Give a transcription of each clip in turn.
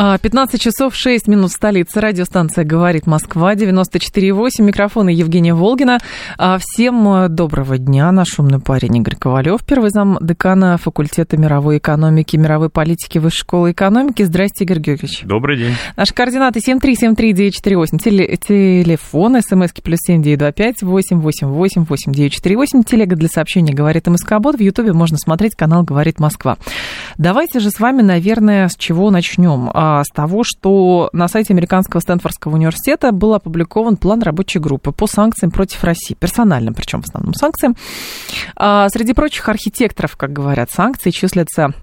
15 а, часов 6 минут столица. Радиостанция «Говорит Москва», 94,8. Микрофон Евгения Волгина. А, всем э, доброго дня. Наш умный парень Игорь Ковалев, первый зам декана факультета мировой экономики, мировой политики Высшей школы экономики. Здрасте, Игорь Георгиевич. Добрый день. Наши координаты 7373948. Теле, телефон, смски плюс 7925 888 8948. Телега для сообщений «Говорит МСК-бот». В Ютубе можно смотреть канал «Говорит Москва». Давайте же с вами, наверное, с чего начнем а, с того, что на сайте Американского Стэнфордского университета был опубликован план рабочей группы по санкциям против России, персональным, причем в основном санкциям. А, среди прочих архитекторов, как говорят, санкций числятся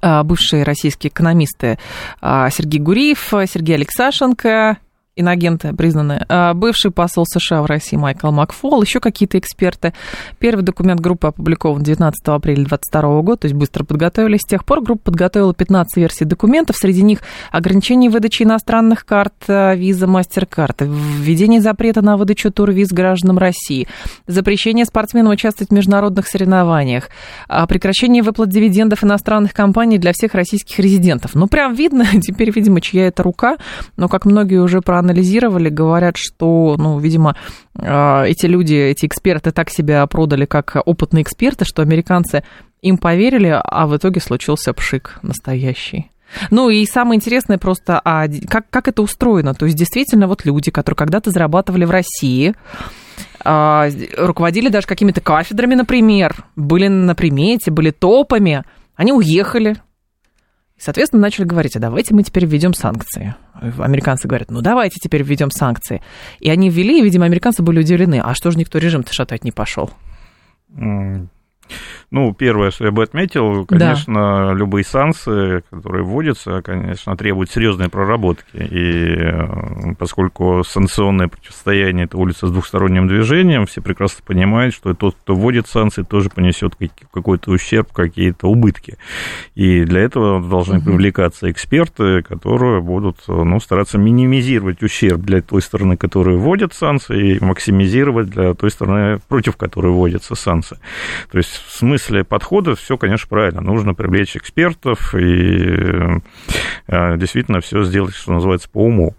а, бывшие российские экономисты Сергей Гуриев, Сергей Алексашенко, инагенты признаны, а, бывший посол США в России Майкл Макфол, еще какие-то эксперты. Первый документ группы опубликован 19 апреля 2022 года, то есть быстро подготовились. С тех пор группа подготовила 15 версий документов, среди них ограничение выдачи иностранных карт виза MasterCard, введение запрета на выдачу турвиз гражданам России, запрещение спортсменам участвовать в международных соревнованиях, а, прекращение выплат дивидендов иностранных компаний для всех российских резидентов. Ну, прям видно теперь, видимо, чья это рука, но, как многие уже про проанализировали, говорят, что, ну, видимо, а, эти люди, эти эксперты так себя продали как опытные эксперты, что американцы им поверили, а в итоге случился пшик настоящий. Ну и самое интересное просто, а как, как это устроено? То есть действительно вот люди, которые когда-то зарабатывали в России, а, руководили даже какими-то кафедрами, например, были на примете, были топами, они уехали, соответственно, начали говорить, а давайте мы теперь введем санкции. Американцы говорят, ну давайте теперь введем санкции. И они ввели, и, видимо, американцы были удивлены. А что же никто режим-то шатать не пошел? Ну, первое, что я бы отметил, конечно, да. любые санкции, которые вводятся, конечно, требуют серьезной проработки. И э, поскольку санкционное противостояние – это улица с двухсторонним движением, все прекрасно понимают, что тот, кто вводит санкции, тоже понесет какой-то ущерб, какие-то убытки. И для этого должны угу. привлекаться эксперты, которые будут ну, стараться минимизировать ущерб для той стороны, которая вводит санкции, и максимизировать для той стороны, против которой вводятся санкции. То есть в смысле подхода все, конечно, правильно. Нужно привлечь экспертов и э, действительно все сделать, что называется, по уму.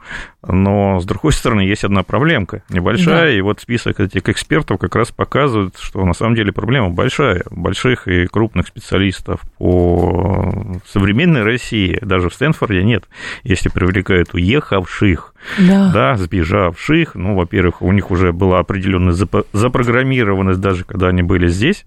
Но, с другой стороны, есть одна проблемка небольшая, да. и вот список этих экспертов как раз показывает, что на самом деле проблема большая. Больших и крупных специалистов по современной России, даже в Стэнфорде нет, если привлекают уехавших, да. да, сбежавших. Ну, во-первых, у них уже была определенная запрограммированность, даже когда они были здесь,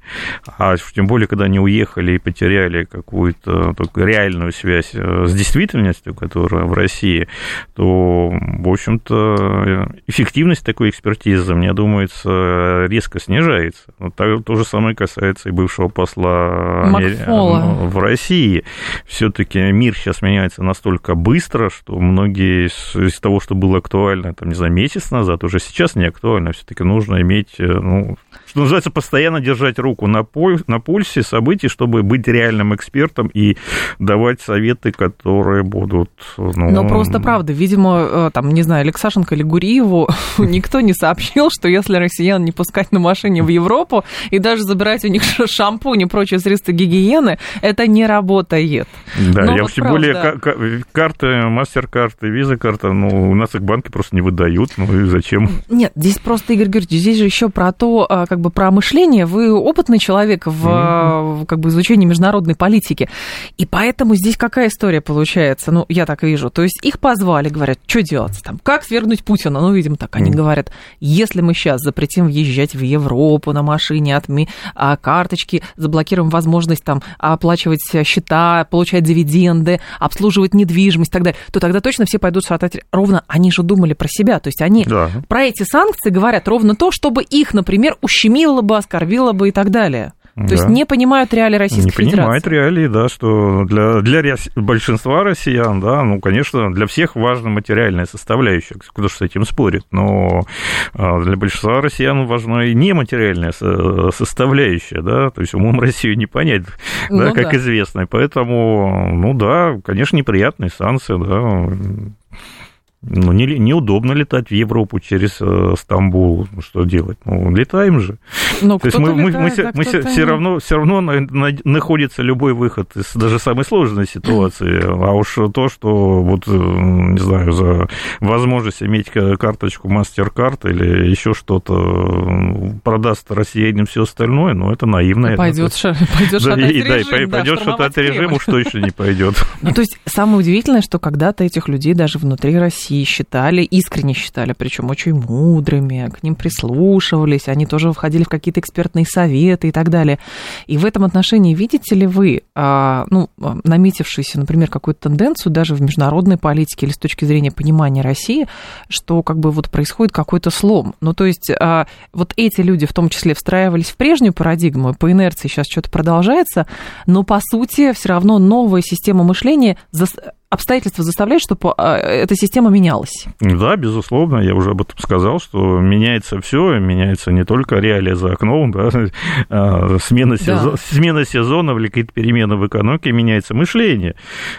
а тем более, когда они уехали и потеряли какую-то реальную связь э, с действительностью, которая в России, то в общем-то, эффективность такой экспертизы, мне думается, резко снижается. Вот так, то же самое касается и бывшего посла Макфола. в России. Все-таки мир сейчас меняется настолько быстро, что многие из, из того, что было актуально, там, не знаю, месяц назад, уже сейчас не актуально. Все-таки нужно иметь, э, ну, что называется, постоянно держать руку на, пуль, на пульсе событий, чтобы быть реальным экспертом и давать советы, которые будут... Ну... Но просто правда, видимо, э, там, не знаю, Алексашенко или Гуриеву никто не сообщил, что если россиян не пускать на машине в Европу и даже забирать у них шампунь и прочие средства гигиены, это не работает. Да, Но я вот тем более карты, мастер-карты, виза-карта, ну, у нас их банки просто не выдают, ну и зачем? Нет, здесь просто, Игорь Георгиевич, здесь же еще про то, а, как бы про мышление. Вы опытный человек в mm-hmm. как бы изучении международной политики, и поэтому здесь какая история получается? Ну, я так вижу. То есть их позвали, говорят, что делать? Там, как свергнуть Путина? Ну, видимо, так они mm. говорят. Если мы сейчас запретим въезжать в Европу на машине, отми, а, карточки, заблокируем возможность там оплачивать счета, получать дивиденды, обслуживать недвижимость и так далее, то тогда точно все пойдут шатать ровно. Они же думали про себя. То есть они да. про эти санкции говорят ровно то, чтобы их, например, ущемило бы, оскорбило бы и так далее. То да. есть не понимают реалии Российской не Федерации. Не понимают реалии, да, что для, для большинства россиян, да, ну, конечно, для всех важна материальная составляющая, кто же с этим спорит, но а, для большинства россиян важна и нематериальная составляющая, да, то есть умом Россию не понять, ну, да, как да. известно, поэтому, ну да, конечно, неприятные санкции, да, ну, не, неудобно летать в Европу через э, Стамбул. Ну, что делать? Ну, летаем же. Но ну, То есть мы, летает, мы, мы, да, мы все, все, равно, все равно на, на, находится любой выход из даже самой сложной ситуации. А уж то, что вот, э, не знаю, за возможность иметь карточку MasterCard или еще что-то продаст россиянам все остальное, ну, это наивно. Пойдет, пойдет да, и, режим. Да, и пойдет да, шатать режим, уж точно не пойдет. Ну, то есть самое удивительное, что когда-то этих людей даже внутри России России считали, искренне считали, причем очень мудрыми, к ним прислушивались, они тоже входили в какие-то экспертные советы и так далее. И в этом отношении видите ли вы, а, ну, наметившуюся, например, какую-то тенденцию даже в международной политике или с точки зрения понимания России, что как бы вот происходит какой-то слом. Ну, то есть а, вот эти люди в том числе встраивались в прежнюю парадигму, по инерции сейчас что-то продолжается, но по сути все равно новая система мышления обстоятельства заставляют, чтобы а, эта система менялась? Да, безусловно, я уже об этом сказал, что меняется все, меняется не только реалия за окном, да, а, смена, да. Сезон, смена сезона или какие-то перемены в экономике, меняется мышление,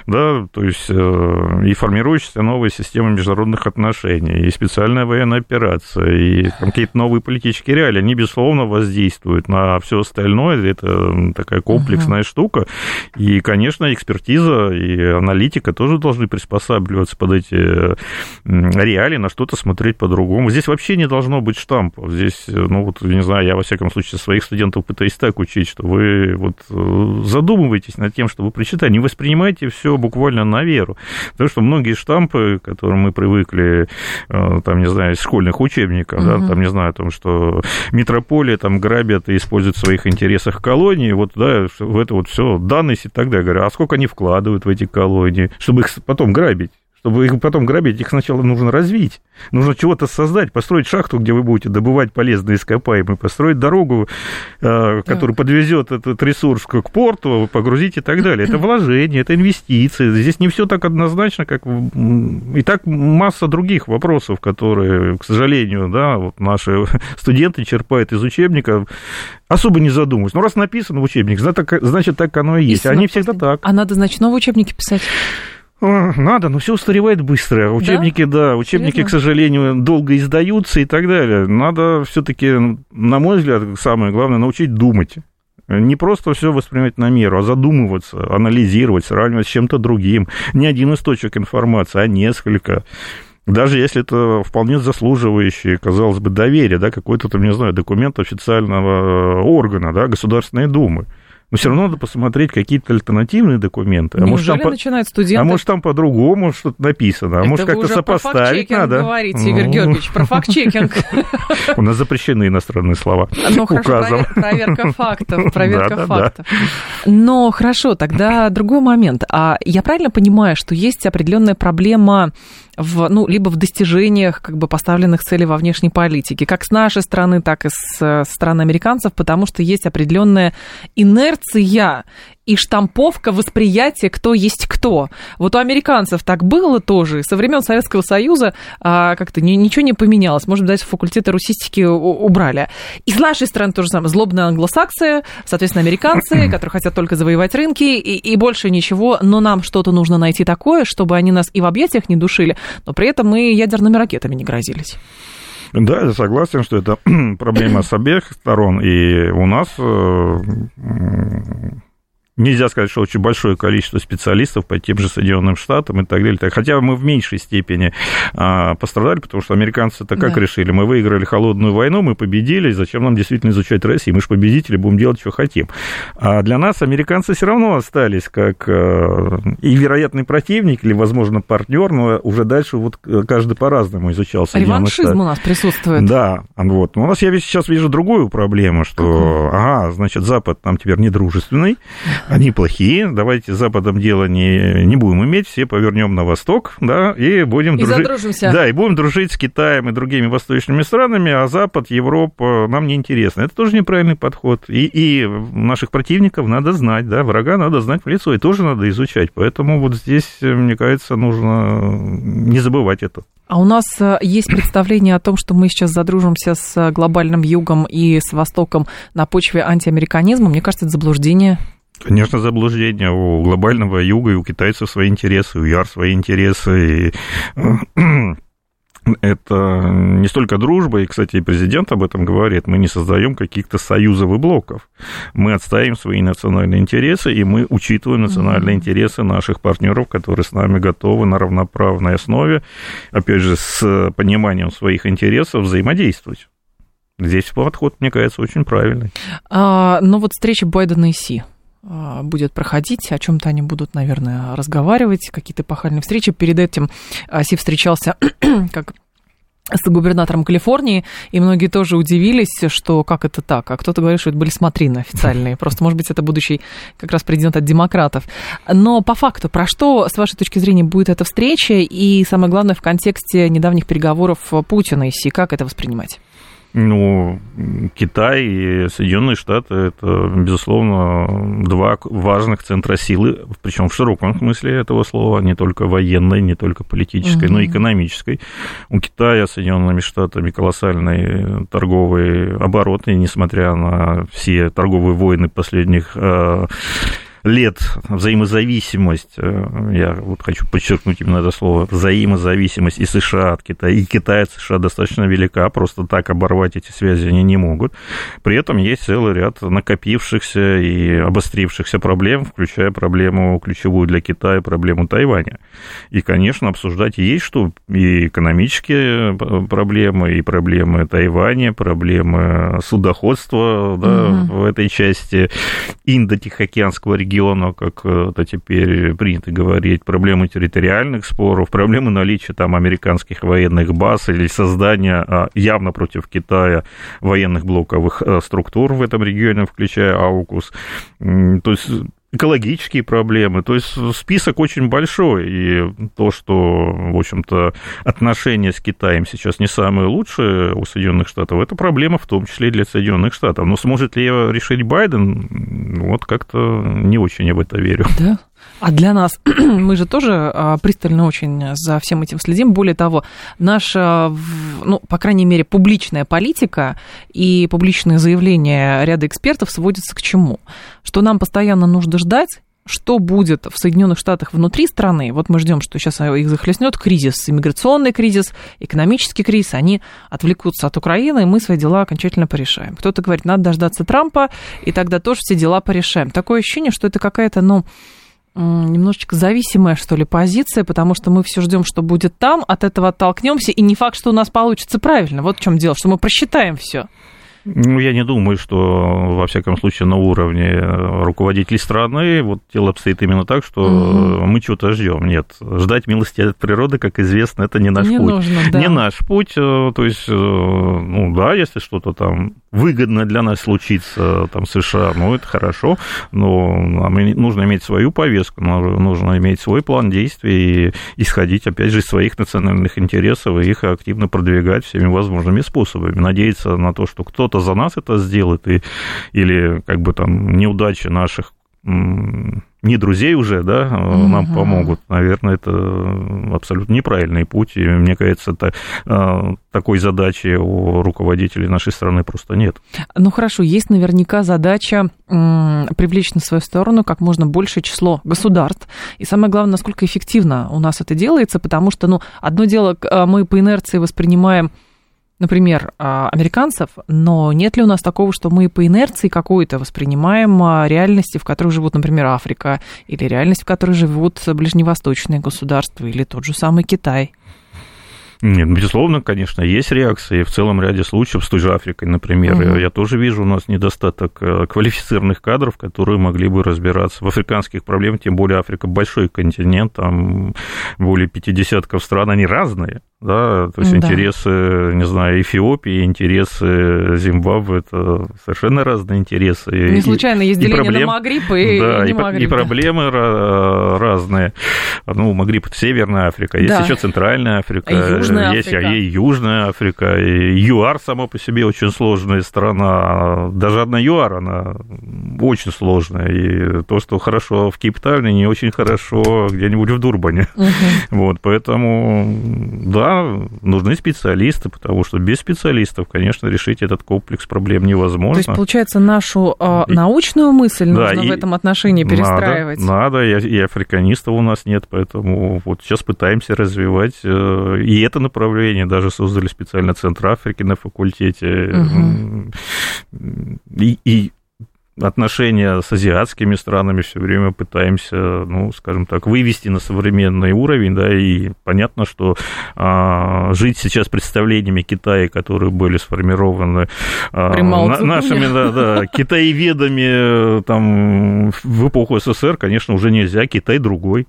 да, то есть э, и формирующаяся новая система международных отношений, и специальная военная операция, и какие-то новые политические реалии, они, безусловно, воздействуют на все остальное, это такая комплексная угу. штука, и, конечно, экспертиза и аналитика тоже должны приспосабливаться под эти реалии, на что-то смотреть по-другому. Здесь вообще не должно быть штампов. Здесь, ну вот, не знаю, я во всяком случае своих студентов пытаюсь так учить, что вы вот э, задумываетесь над тем, чтобы прочитать, не воспринимайте все буквально на веру. Потому что многие штампы, к которым мы привыкли, э, там, не знаю, из школьных учебников, угу. да, там, не знаю, о том, что метрополия там грабят и используют в своих интересах колонии, вот, да, в это вот все данность и так далее. Я говорю, а сколько они вкладывают в эти колонии? Чтобы их потом грабить. Чтобы их потом грабить, их сначала нужно развить. Нужно чего-то создать, построить шахту, где вы будете добывать полезные ископаемые, построить дорогу, э, которая подвезет этот ресурс к порту, погрузить и так далее. Это вложение, это инвестиции. Здесь не все так однозначно, как и так масса других вопросов, которые, к сожалению, да, вот наши студенты черпают из учебников, особо не задумываясь. Ну, раз написано в учебнике, значит, так оно и есть. Они всегда так. А надо, значит, новые учебники писать? Надо, но все устаревает быстро. Учебники, да, да учебники, Серьезно? к сожалению, долго издаются и так далее. Надо все-таки, на мой взгляд, самое главное, научить думать. Не просто все воспринимать на меру, а задумываться, анализировать, сравнивать с чем-то другим. Не один источник информации, а несколько. Даже если это вполне заслуживающий, казалось бы, доверие, да, какой-то, там, не знаю, документ официального органа, да, Государственной Думы. Но все равно надо посмотреть какие-то альтернативные документы. А может, там, начинают студенты... А может, там по-другому что-то написано, а Это может, как-то сопоставить про надо. говорите, Игорь ну... Георгиевич, про факт-чекинг. У нас запрещены иностранные слова Ну, хорошо, проверка фактов, проверка фактов. Но хорошо, тогда другой момент. А я правильно понимаю, что есть определенная проблема в, ну, либо в достижениях как бы поставленных целей во внешней политике, как с нашей стороны, так и с, с стороны американцев, потому что есть определенная инерция и штамповка восприятия, кто есть кто. Вот у американцев так было тоже. Со времен Советского Союза а, как-то ни, ничего не поменялось. Может даже факультеты русистики убрали. И с нашей стороны тоже самое. Злобные англосаксы, соответственно, американцы, которые хотят только завоевать рынки и, и больше ничего. Но нам что-то нужно найти такое, чтобы они нас и в объятиях не душили, но при этом мы ядерными ракетами не грозились. Да, я согласен, что это проблема с обеих сторон. И у нас э, Нельзя сказать, что очень большое количество специалистов по тем же Соединенным Штатам и так далее. Хотя мы в меньшей степени а, пострадали, потому что американцы-то как да. решили? Мы выиграли холодную войну, мы победили, зачем нам действительно изучать Россию? Мы же победители, будем делать, что хотим. А для нас американцы все равно остались как а, и вероятный противник, или, возможно, партнер, но уже дальше вот каждый по-разному изучал Соединенные Штаты. у нас присутствует. Да, вот. Но у нас я сейчас вижу другую проблему, что, ага, значит, Запад нам теперь недружественный, Они плохие, давайте с Западом дело не, не будем иметь, все повернем на восток, да, и будем и дружить. Задружимся. Да, и будем дружить с Китаем и другими восточными странами, а Запад, Европа нам не интересно. Это тоже неправильный подход. И, и наших противников надо знать, да, врага надо знать в лицо, и тоже надо изучать. Поэтому вот здесь, мне кажется, нужно не забывать это. А у нас э, есть представление о том, что мы сейчас задружимся с глобальным югом и с Востоком на почве антиамериканизма. Мне кажется, это заблуждение. Конечно, заблуждение. У глобального юга и у китайцев свои интересы, у яр свои интересы. И это не столько дружба, и, кстати, и президент об этом говорит, мы не создаем каких-то союзов и блоков. Мы отставим свои национальные интересы, и мы учитываем национальные интересы наших партнеров, которые с нами готовы на равноправной основе, опять же, с пониманием своих интересов взаимодействовать. Здесь подход, мне кажется, очень правильный. А, но вот встреча Байдена и Си будет проходить, о чем-то они будут, наверное, разговаривать, какие-то эпохальные встречи. Перед этим а, Си встречался как с губернатором Калифорнии, и многие тоже удивились, что как это так, а кто-то говорит, что это были смотрины официальные, просто, может быть, это будущий как раз президент от демократов. Но по факту, про что, с вашей точки зрения, будет эта встреча, и самое главное, в контексте недавних переговоров Путина и Си, как это воспринимать? Ну, Китай и Соединенные Штаты – это, безусловно, два важных центра силы, причем в широком смысле этого слова, не только военной, не только политической, mm-hmm. но и экономической. У Китая с Соединенными Штатами колоссальный торговый оборот, и несмотря на все торговые войны последних э, лет взаимозависимость, э, я вот хочу подчеркнуть именно это слово, взаимозависимость и США от Китая, и Китай от США достаточно велика, просто так оборвать эти связи они не могут. При этом есть целый ряд накопившихся и обострившихся проблем, включая проблему ключевую для Китая, проблему Тайваня. И, конечно, обсуждать есть что, и экономические проблемы, и проблемы Тайваня, проблемы судоходства да, угу. в этой части Индо-Тихоокеанского региона, региона, как это теперь принято говорить, проблемы территориальных споров, проблемы наличия там американских военных баз или создания а, явно против Китая военных блоковых э, структур в этом регионе, включая АУКУС. То есть экологические проблемы. То есть список очень большой. И то, что, в общем-то, отношения с Китаем сейчас не самые лучшие у Соединенных Штатов, это проблема в том числе и для Соединенных Штатов. Но сможет ли ее решить Байден, вот как-то не очень я в это верю. Да? А для нас, мы же тоже а, пристально очень за всем этим следим. Более того, наша, ну, по крайней мере, публичная политика и публичные заявления ряда экспертов сводятся к чему? Что нам постоянно нужно ждать, что будет в Соединенных Штатах внутри страны. Вот мы ждем, что сейчас их захлестнет кризис, иммиграционный кризис, экономический кризис. Они отвлекутся от Украины, и мы свои дела окончательно порешаем. Кто-то говорит, надо дождаться Трампа, и тогда тоже все дела порешаем. Такое ощущение, что это какая-то, ну, немножечко зависимая, что ли, позиция, потому что мы все ждем, что будет там, от этого оттолкнемся, и не факт, что у нас получится правильно. Вот в чем дело, что мы просчитаем все. Ну, я не думаю, что, во всяком случае, на уровне руководителей страны вот дело обстоит именно так, что угу. мы чего-то ждем. Нет, ждать милости от природы, как известно, это не наш не путь. Нужно, да. Не наш путь. Э, то есть, э, ну да, если что-то там выгодно для нас случится, там, США, ну, это хорошо, но нам нужно иметь свою повестку, нужно иметь свой план действий и исходить, опять же, из своих национальных интересов и их активно продвигать всеми возможными способами. Надеяться на то, что кто-то за нас это сделает, и, или как бы там неудачи наших не друзей уже, да, угу. нам помогут. Наверное, это абсолютно неправильный путь. И мне кажется, это, такой задачи у руководителей нашей страны просто нет. Ну хорошо, есть наверняка задача привлечь на свою сторону как можно большее число государств. И самое главное, насколько эффективно у нас это делается, потому что, ну, одно дело, а, мы по инерции воспринимаем например, а, американцев, но нет ли у нас такого, что мы по инерции какой-то воспринимаем а, реальности, в которых живут, например, Африка, или реальность, в которой живут ближневосточные государства, или тот же самый Китай? Нет, безусловно, конечно, есть реакции. В целом ряде случаев с той же Африкой, например, угу. я тоже вижу у нас недостаток э, квалифицированных кадров, которые могли бы разбираться в африканских проблемах, тем более Африка большой континент, там более 50 стран, они разные да, то есть да. интересы, не знаю, Эфиопии, интересы Зимбабве, это совершенно разные интересы. Не случайно есть деление проблем, на Магриб и, да, и, и, Магриб, и проблемы разные. Ну, Магриб – это Северная Африка, есть да. еще Центральная Африка, а Южная есть Африка. и Южная Африка, и ЮАР сама по себе очень сложная страна, даже одна ЮАР, она очень сложная, и то, что хорошо в Кейптауне, не очень хорошо где-нибудь в Дурбане. Угу. Вот, поэтому, да, нужны специалисты, потому что без специалистов, конечно, решить этот комплекс проблем невозможно. То есть, получается, нашу э, научную мысль да, нужно и в этом отношении перестраивать? Надо, надо и, и африканистов у нас нет, поэтому вот сейчас пытаемся развивать э, и это направление, даже создали специально Центр Африки на факультете. Угу. И, и отношения с азиатскими странами все время пытаемся, ну, скажем так, вывести на современный уровень, да, и понятно, что а, жить сейчас представлениями Китая, которые были сформированы а, на, нашими, да, да, китаеведами там в эпоху СССР, конечно, уже нельзя, Китай другой.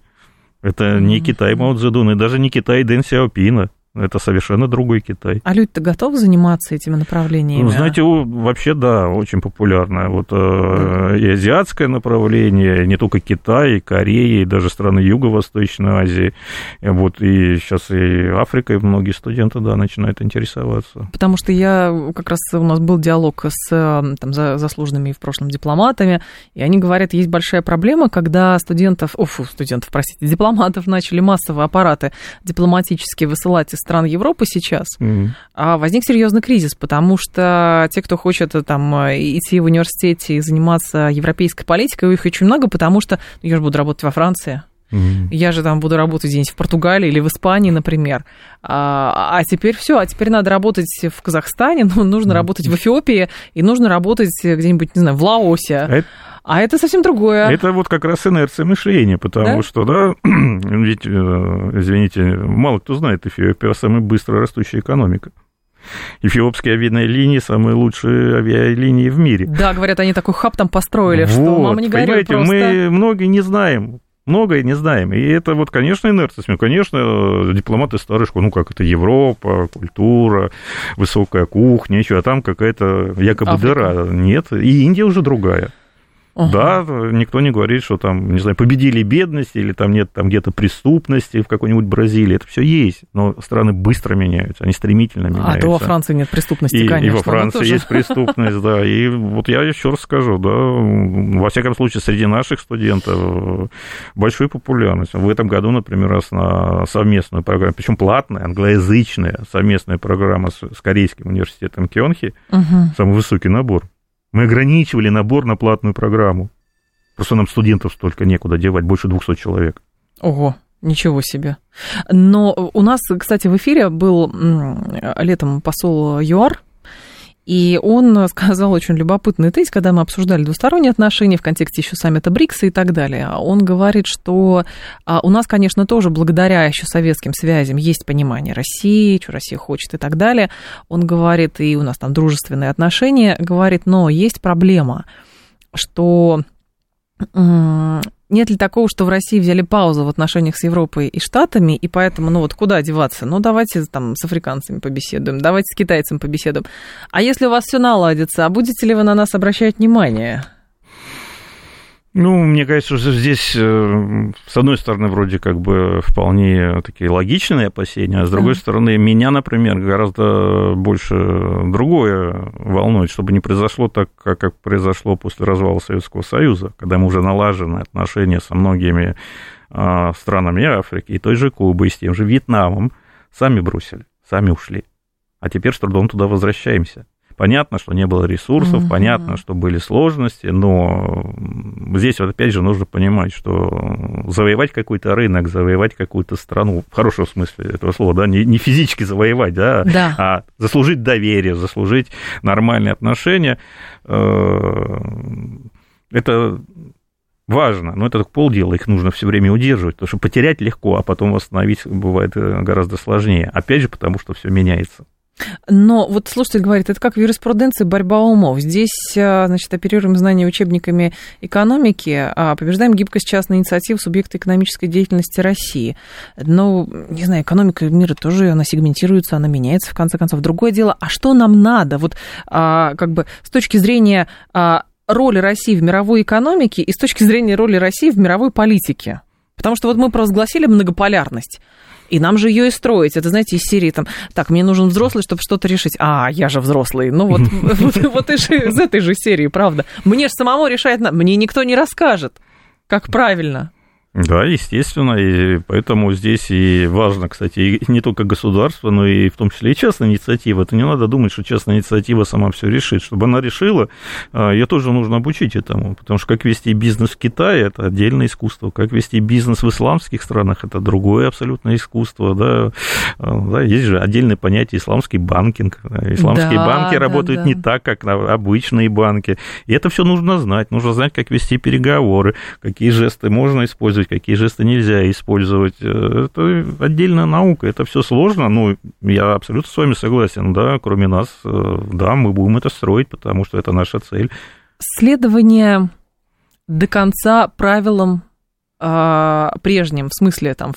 Это не Китай Мао Цзэдуна, и даже не Китай Дэн Сяопина. Это совершенно другой Китай. А люди-то готовы заниматься этими направлениями? Ну, знаете, вообще, да, очень популярное. Вот э, и азиатское направление, не только Китай, и Корея, и даже страны Юго-Восточной Азии. Вот, и сейчас и Африкой многие студенты, да, начинают интересоваться. Потому что я, как раз у нас был диалог с там, заслуженными в прошлом дипломатами, и они говорят, есть большая проблема, когда студентов, офу, студентов, простите, дипломатов начали массово аппараты дипломатические высылать из стран Европы сейчас, mm-hmm. возник серьезный кризис, потому что те, кто хочет там идти в университете и заниматься европейской политикой, их очень много, потому что ну, я же буду работать во Франции. Mm-hmm. Я же там буду работать где-нибудь в Португалии или в Испании, например. А, а теперь все, а теперь надо работать в Казахстане, ну, нужно mm-hmm. работать в Эфиопии и нужно работать где-нибудь, не знаю, в Лаосе. Это... А это совсем другое. Это вот как раз инерция мышления, потому да? что, да, ведь, э, извините, мало кто знает, Эфиопия самая быстро растущая экономика. Эфиопские авиалинии самые лучшие авиалинии в мире. Да, говорят, они такой хаб там построили, вот, что мама не Понимаете, просто. мы многие не знаем, многое не знаем. И это вот, конечно, инерция. Конечно, дипломаты старой школы, ну как это, Европа, культура, высокая кухня, еще, а там какая-то якобы Африка. дыра. Нет, и Индия уже другая. Угу. Да, никто не говорит, что там, не знаю, победили бедность или там нет там где-то преступности в какой-нибудь Бразилии. Это все есть, но страны быстро меняются, они стремительно меняются. А то во Франции нет преступности, и, конечно. И во Франции есть преступность, да. И вот я еще раз скажу, да, во всяком случае, среди наших студентов большую популярность. В этом году, например, раз на совместную программу, причем платная, англоязычная совместная программа с, с Корейским университетом Кёнхи, угу. самый высокий набор мы ограничивали набор на платную программу. Просто нам студентов столько некуда девать, больше 200 человек. Ого, ничего себе. Но у нас, кстати, в эфире был летом посол ЮАР и он сказал очень любопытный тезис, когда мы обсуждали двусторонние отношения в контексте еще саммита БРИКСа и так далее. Он говорит, что а, у нас, конечно, тоже благодаря еще советским связям есть понимание России, что Россия хочет и так далее. Он говорит, и у нас там дружественные отношения, говорит, но есть проблема, что нет ли такого, что в России взяли паузу в отношениях с Европой и Штатами, и поэтому, ну вот куда деваться? Ну давайте там с африканцами побеседуем, давайте с китайцами побеседуем. А если у вас все наладится, а будете ли вы на нас обращать внимание? Ну, мне кажется, что здесь, э, с одной стороны, вроде как бы вполне такие логичные опасения, а с другой стороны, меня, например, гораздо больше другое волнует, чтобы не произошло так, как произошло после развала Советского Союза, когда мы уже налажены отношения со многими а, странами Африки, и той же Кубы, и с тем же Вьетнамом, сами бросили, сами ушли. А теперь с трудом туда возвращаемся. Понятно, что не было ресурсов, угу. понятно, что были сложности, но здесь вот опять же нужно понимать, что завоевать какой-то рынок, завоевать какую-то страну, в хорошем смысле этого слова, да, не, не физически завоевать, да, да, а заслужить доверие, заслужить нормальные отношения, э, это важно, но это только полдела, их нужно все время удерживать, потому что потерять легко, а потом восстановить бывает э, гораздо сложнее. Опять же, потому что все меняется. Но вот слушатель говорит, это как в юриспруденции борьба умов. Здесь, а, значит, оперируем знания учебниками экономики, а побеждаем гибкость частной инициативы субъекта экономической деятельности России. Ну, не знаю, экономика мира тоже, она сегментируется, она меняется, в конце концов. Другое дело, а что нам надо? Вот а, как бы с точки зрения а, роли России в мировой экономике и с точки зрения роли России в мировой политике. Потому что вот мы провозгласили многополярность. И нам же ее и строить. Это, знаете, из серии там, так, мне нужен взрослый, чтобы что-то решить. А, я же взрослый. Ну вот, вот, из этой же серии, правда. Мне же самому решать, мне никто не расскажет, как правильно. Да, естественно, и поэтому здесь и важно, кстати, и не только государство, но и в том числе и частная инициатива. Это не надо думать, что частная инициатива сама все решит. Чтобы она решила, а, ее тоже нужно обучить этому, потому что как вести бизнес в Китае, это отдельное искусство, как вести бизнес в исламских странах, это другое абсолютно искусство, да, а, да есть же отдельное понятие исламский банкинг. Исламские да, банки да, работают да. не так, как обычные банки, и это все нужно знать, нужно знать, как вести переговоры, какие жесты можно использовать, использовать, какие жесты нельзя использовать. Э, это отдельная наука, это все сложно. Ну, я абсолютно с вами согласен, да, кроме нас, э, да, мы будем это строить, потому что это наша цель. Следование до конца правилам а, прежним, в смысле там,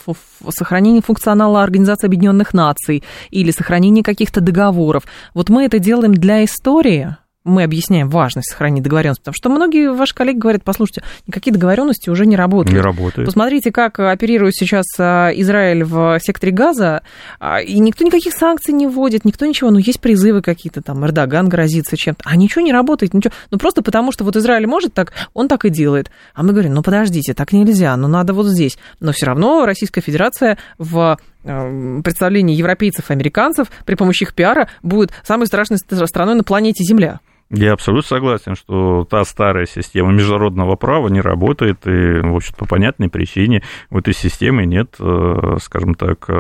сохранение функционала Организации Объединенных Наций или сохранение каких-то договоров. Вот мы это делаем для истории, мы объясняем важность сохранить договоренность, потому что многие ваши коллеги говорят, послушайте, никакие договоренности уже не работают. Не работают. Посмотрите, как оперирует сейчас а, Израиль в секторе Газа, а, и никто никаких санкций не вводит, никто ничего, ну, есть призывы какие-то, там, Эрдоган грозится чем-то, а ничего не работает, ничего. Ну, просто потому что вот Израиль может так, он так и делает. А мы говорим, ну, подождите, так нельзя, ну, надо вот здесь. Но все равно Российская Федерация в а, представлении европейцев и американцев при помощи их пиара будет самой страшной страной на планете Земля. Я абсолютно согласен, что та старая система международного права не работает, и, в общем по понятной причине в этой системе нет, э, скажем так, э,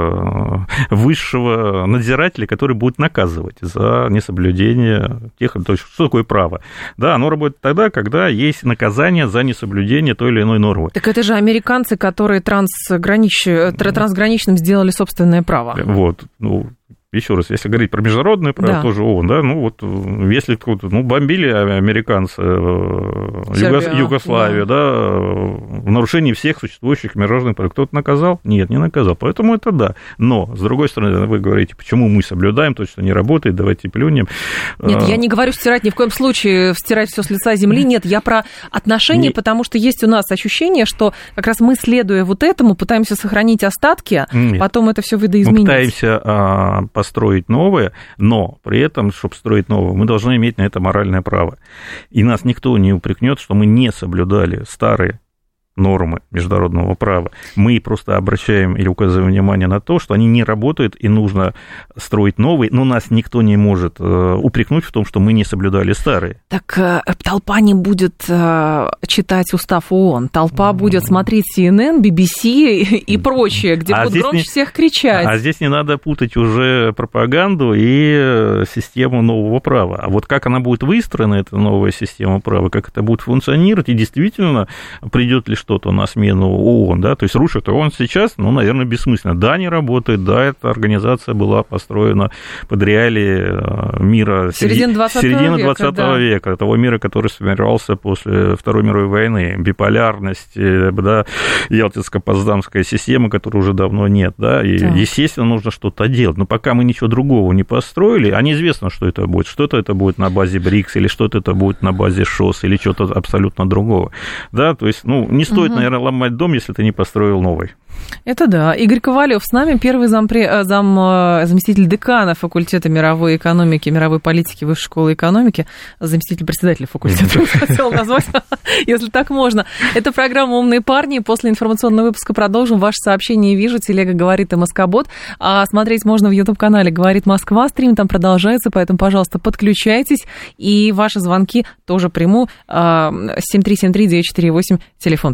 высшего надзирателя, который будет наказывать за несоблюдение тех... То есть, что такое право? Да, оно работает тогда, когда есть наказание за несоблюдение той или иной нормы. Так это же американцы, которые трансгранич... трансграничным сделали собственное право. Вот, ну, еще раз, если говорить про международное право, да. тоже ООН, да, ну вот если кто-то, ну, бомбили американцы э, Сербия, Югославию, да. да, в нарушении всех существующих международных прав, кто-то наказал? Нет, не наказал, поэтому это да. Но, с другой стороны, вы говорите, почему мы соблюдаем, то, что не работает, давайте плюнем. Нет, я не говорю стирать ни в коем случае, стирать все с лица земли, нет, я про отношения, не... потому что есть у нас ощущение, что как раз мы, следуя вот этому, пытаемся сохранить остатки, нет. потом это все видоизменить. Мы пытаемся а, построить новое, но при этом, чтобы строить новое, мы должны иметь на это моральное право. И нас никто не упрекнет, что мы не соблюдали старые нормы международного права. Мы просто обращаем или указываем внимание на то, что они не работают и нужно строить новые, но нас никто не может э, упрекнуть в том, что мы не соблюдали старые. Так э, толпа не будет э, читать устав ООН, толпа будет смотреть CNN, BBC и прочее, где а будут громче не, всех кричать. А здесь не надо путать уже пропаганду и систему нового права. А вот как она будет выстроена, эта новая система права, как это будет функционировать, и действительно придет ли что-то на смену ООН, да, то есть рушит ООН сейчас, ну, наверное, бессмысленно. Да, не работает, да, эта организация была построена под реалии э, мира середины 20, середины 20 века, да. века, того мира, который сформировался после Второй мировой войны, биполярность, э, да, Ялтинско-Потсдамская система, которой уже давно нет, да, и, да. естественно, нужно что-то делать. Но пока мы ничего другого не построили, а неизвестно, что это будет. Что-то это будет на базе БРИКС, или что-то это будет на базе ШОС, или что-то абсолютно другого. Да, то есть, ну, не стоит, угу. наверное, ломать дом, если ты не построил новый. Это да. Игорь Ковалев с нами, первый зампре, э, зам, э, заместитель декана факультета мировой экономики, мировой политики Высшей школы экономики, заместитель председателя факультета, хотел назвать, если так можно. Это программа «Умные парни». После информационного выпуска продолжим. Ваше сообщение вижу. Телега говорит и Москобот. А смотреть можно в YouTube-канале «Говорит Москва». Стрим там продолжается, поэтому, пожалуйста, подключайтесь. И ваши звонки тоже приму. 7373-948, а, телефон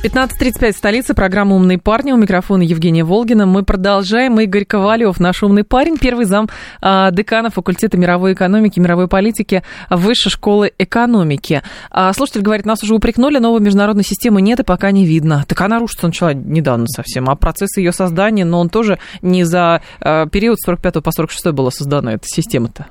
15.35 столица, программа «Умные парни». У микрофона Евгения Волгина. Мы продолжаем. Игорь Ковалев, наш умный парень, первый зам а, декана факультета мировой экономики, мировой политики Высшей школы экономики. А, слушатель говорит, нас уже упрекнули, новой международной системы нет и пока не видно. Так она рушится начала недавно совсем, а процесс ее создания, но он тоже не за а, период с 45 по 46 была создана эта система-то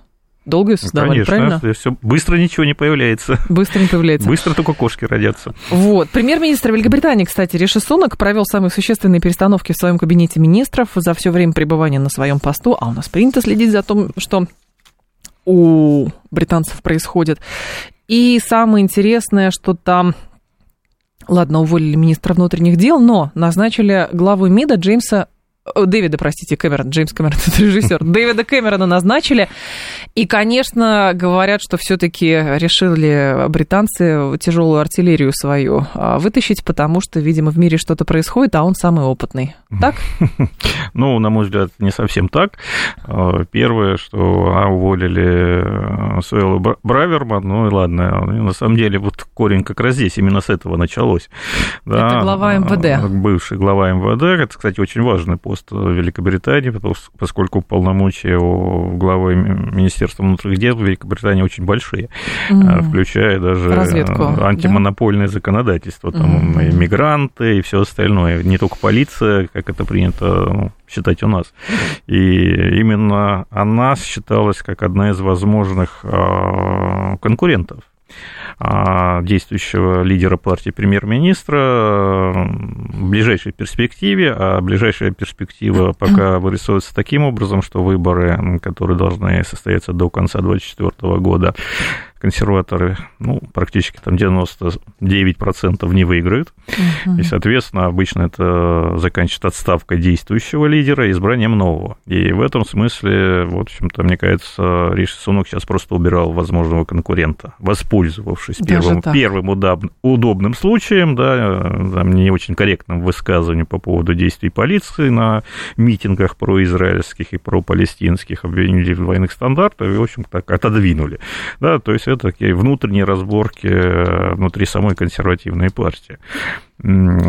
долго ее создавали, ну, Конечно, правильно? Все, быстро ничего не появляется. Быстро не появляется. Быстро только кошки родятся. Вот. Премьер-министр Великобритании, кстати, Риши Сунок провел самые существенные перестановки в своем кабинете министров за все время пребывания на своем посту. А у нас принято следить за том, что у британцев происходит. И самое интересное, что там Ладно, уволили министра внутренних дел, но назначили главу МИДа Джеймса Дэвида, простите, Кэмерон, Джеймс Кэмерон, это режиссер, Дэвида Кэмерона назначили. И, конечно, говорят, что все-таки решили британцы тяжелую артиллерию свою а, вытащить, потому что, видимо, в мире что-то происходит, а он самый опытный. Так? Ну, на мой взгляд, не совсем так. А, первое, что а, уволили Суэллу Браверман, ну и ладно, на самом деле вот корень как раз здесь, именно с этого началось. Да, это глава МВД. Бывший глава МВД, это, кстати, очень важный пост пост Великобритании, поскольку полномочия у главы Министерства внутренних дел в Великобритании очень большие, mm. включая даже Разведку, антимонопольное да? законодательство, там mm. и мигранты, и все остальное, не только полиция, как это принято ну, считать у нас. И именно она считалась как одна из возможных а, конкурентов действующего лидера партии премьер-министра в ближайшей перспективе, а ближайшая перспектива пока вырисовывается таким образом, что выборы, которые должны состояться до конца 2024 года, консерваторы, ну, практически там 99% не выиграют. Угу. И, соответственно, обычно это заканчивается отставкой действующего лидера и избранием нового. И в этом смысле, в общем-то, мне кажется, Риши Сунок сейчас просто убирал возможного конкурента, воспользовавшись первым, первым удоб, удобным случаем, да, там, не очень корректным высказыванием по поводу действий полиции на митингах произраильских и пропалестинских, обвинили в двойных стандартах и, в общем, так отодвинули. Да, то есть это такие внутренние разборки э, внутри самой консервативной партии.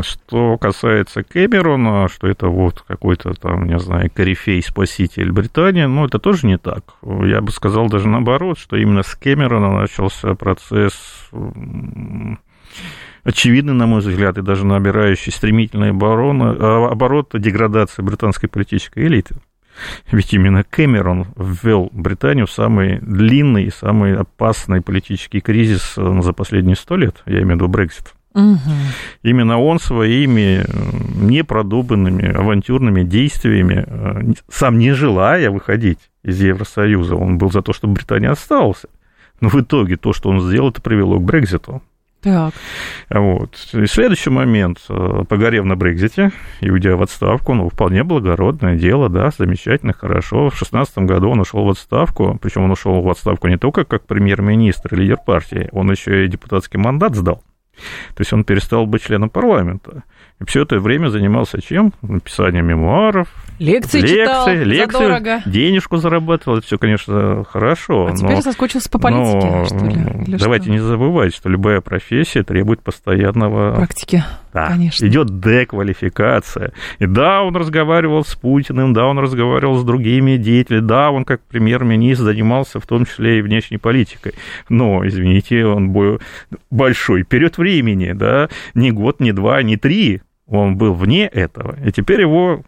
Что касается Кэмерона, что это вот какой-то там, не знаю, корифей-спаситель Британии, ну, это тоже не так. Я бы сказал даже наоборот, что именно с Кэмерона начался процесс очевидный, на мой взгляд, и даже набирающий стремительные обороны, э, обороты деградации британской политической элиты. Ведь именно Кэмерон ввел Британию в самый длинный и самый опасный политический кризис э, за последние сто лет, я имею в виду Брексит. Угу. Именно он своими э, непродуманными авантюрными действиями, э, сам не желая выходить из Евросоюза, он был за то, чтобы Британия осталась. Но в итоге то, что он сделал, это привело к Брекзиту. Так. Вот. И следующий момент, э, погорев на Брекзите и уйдя в отставку, ну, вполне благородное дело, да, замечательно, хорошо. В 2016 году он ушел в отставку, причем он ушел в отставку не только как премьер-министр и лидер партии, он еще и депутатский мандат сдал. То есть он перестал быть членом парламента. И все это время занимался чем? Написанием мемуаров, лекции, лекции, читал, лекции задорого. денежку зарабатывал. Это все, конечно, хорошо. А теперь соскучился по политике, но, что ли? Или давайте что? не забывать, что любая профессия требует постоянного... Практики. Да, конечно. Идет деквалификация. И да, он разговаривал с Путиным, да, он разговаривал с другими деятелями, да, он как премьер-министр занимался в том числе и внешней политикой. Но, извините, он был большой период времени, да, не год, не два, не три. Он был вне этого. И теперь его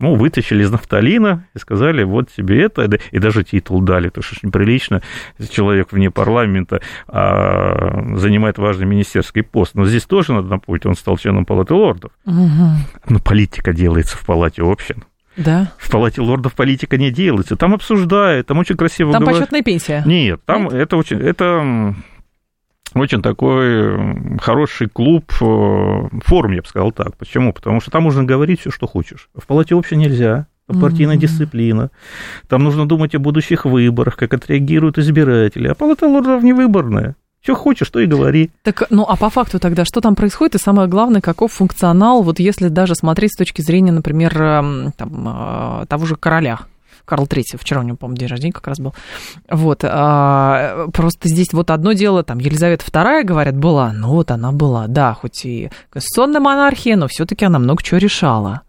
ну, вытащили из нафталина и сказали, вот тебе это, и даже титул дали, то что очень неприлично, человек вне парламента а, занимает важный министерский пост. Но здесь тоже надо напомнить, он стал членом Палаты лордов. Угу. Но политика делается в Палате общин. Да. В Палате лордов политика не делается. Там обсуждают, там очень красиво Там говорят. почетная пенсия. Нет, там Нет? это очень... Это очень такой хороший клуб, э, форум, я бы сказал так. Почему? Потому что там можно говорить все, что хочешь. В палате вообще нельзя. Партийная mm-hmm. дисциплина. Там нужно думать о будущих выборах, как отреагируют избиратели. А палата лордов не выборная. Что хочешь, то и говори. Так, ну а по факту тогда, что там происходит, и самое главное, каков функционал, вот если даже смотреть с точки зрения, например, эм, там, э, того же короля, Карл III, вчера у него, по-моему, день рождения как раз был. Вот, а, просто здесь вот одно дело, там, Елизавета II, говорят, была, ну вот она была, да, хоть и конституционная монархия, но все таки она много чего решала.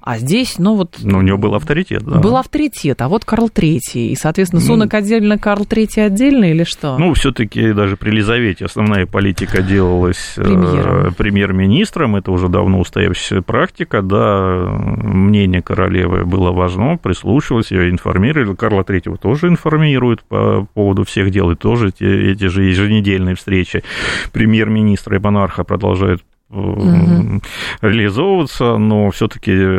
А здесь, ну вот... Ну, у него был авторитет, да. Был авторитет, а вот Карл III, и, соответственно, Сунок ну, отдельно, Карл III отдельно или что? Ну, все таки даже при Елизавете основная политика делалась э, премьер-министром, это уже давно устоявшаяся практика, да, мнение королевы было важно, прислушивались, ее информировали, Карла III тоже информируют по поводу всех дел, и тоже эти, эти же еженедельные встречи премьер-министра и монарха продолжают угу. реализовываться, но все-таки э,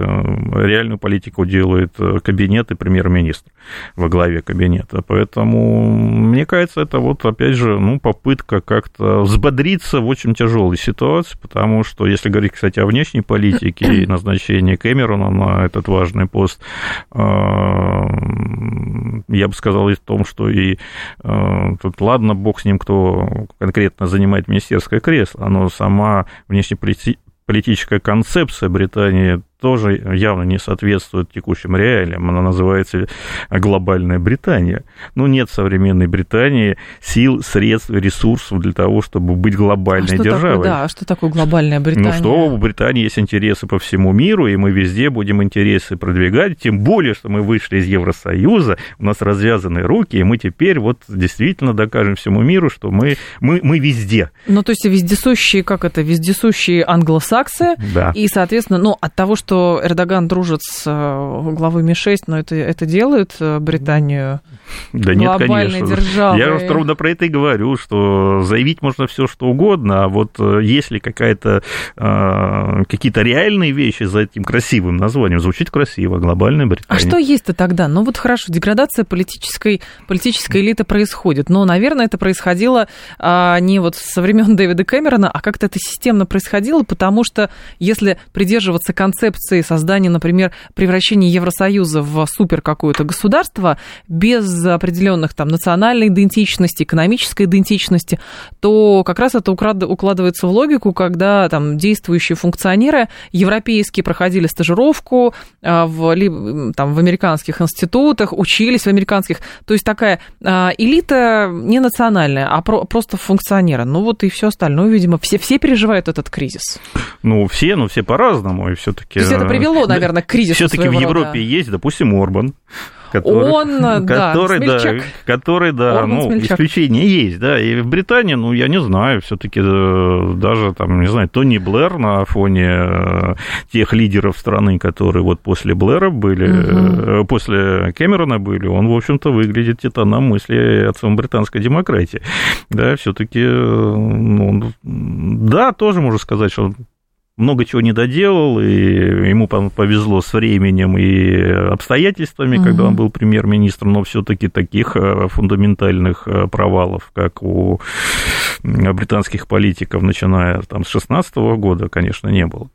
реальную политику делает э, кабинет и премьер-министр во главе кабинета. Поэтому, мне кажется, это вот, опять же, ну, попытка как-то взбодриться в очень тяжелой ситуации, потому что, если говорить, кстати, о внешней политике и назначении Кэмерона на этот важный пост, я бы сказал и в том, что и тут, ладно, бог с ним, кто конкретно занимает министерское кресло, но сама внешнеполитическая концепция Британии тоже явно не соответствует текущим реалиям. Она называется глобальная Британия. Ну, нет современной Британии сил, средств, ресурсов для того, чтобы быть глобальной а державой. Такое, да, а что такое глобальная Британия? Ну, что у Британии есть интересы по всему миру, и мы везде будем интересы продвигать, тем более, что мы вышли из Евросоюза, у нас развязаны руки, и мы теперь вот действительно докажем всему миру, что мы, мы, мы везде. Ну, то есть вездесущие, как это, вездесущие англосаксы, да. и, соответственно, ну, от того, что что Эрдоган дружит с э, главой Ми-6, но это, это делает э, Британию да нет, конечно. Державой. Я ровно про это и говорю, что заявить можно все что угодно, а вот э, если какая-то, какие-то реальные вещи за этим красивым названием, звучит красиво, глобальная Британия. А что есть-то тогда? Ну вот хорошо, деградация политической, политической элиты происходит, но, наверное, это происходило а, не вот со времен Дэвида Кэмерона, а как-то это системно происходило, потому что если придерживаться концепции концепции создания, например, превращения Евросоюза в супер какое-то государство без определенных там национальной идентичности, экономической идентичности, то как раз это укладывается в логику, когда там действующие функционеры европейские проходили стажировку а, в, там, в американских институтах, учились в американских. То есть такая а, элита не национальная, а про, просто функционеры. Ну вот и все остальное, видимо, все, все переживают этот кризис. Ну, все, но все по-разному, и все-таки это привело, наверное, к кризису Все-таки в Европе рода. есть, допустим, Орбан. Который, он, который, да, да, который, да, Орбан ну, смельчак. исключение есть, да, и в Британии, ну, я не знаю, все-таки э, даже, там, не знаю, Тони Блэр на фоне э, тех лидеров страны, которые вот после Блэра были, угу. после Кэмерона были, он, в общем-то, выглядит титаном мысли отцом британской демократии, да, все-таки, ну, да, тоже можно сказать, что много чего не доделал, и ему повезло с временем и обстоятельствами, угу. когда он был премьер-министром, но все-таки таких э, фундаментальных э, провалов, как у британских политиков, начиная там, с 16 года, конечно, не было.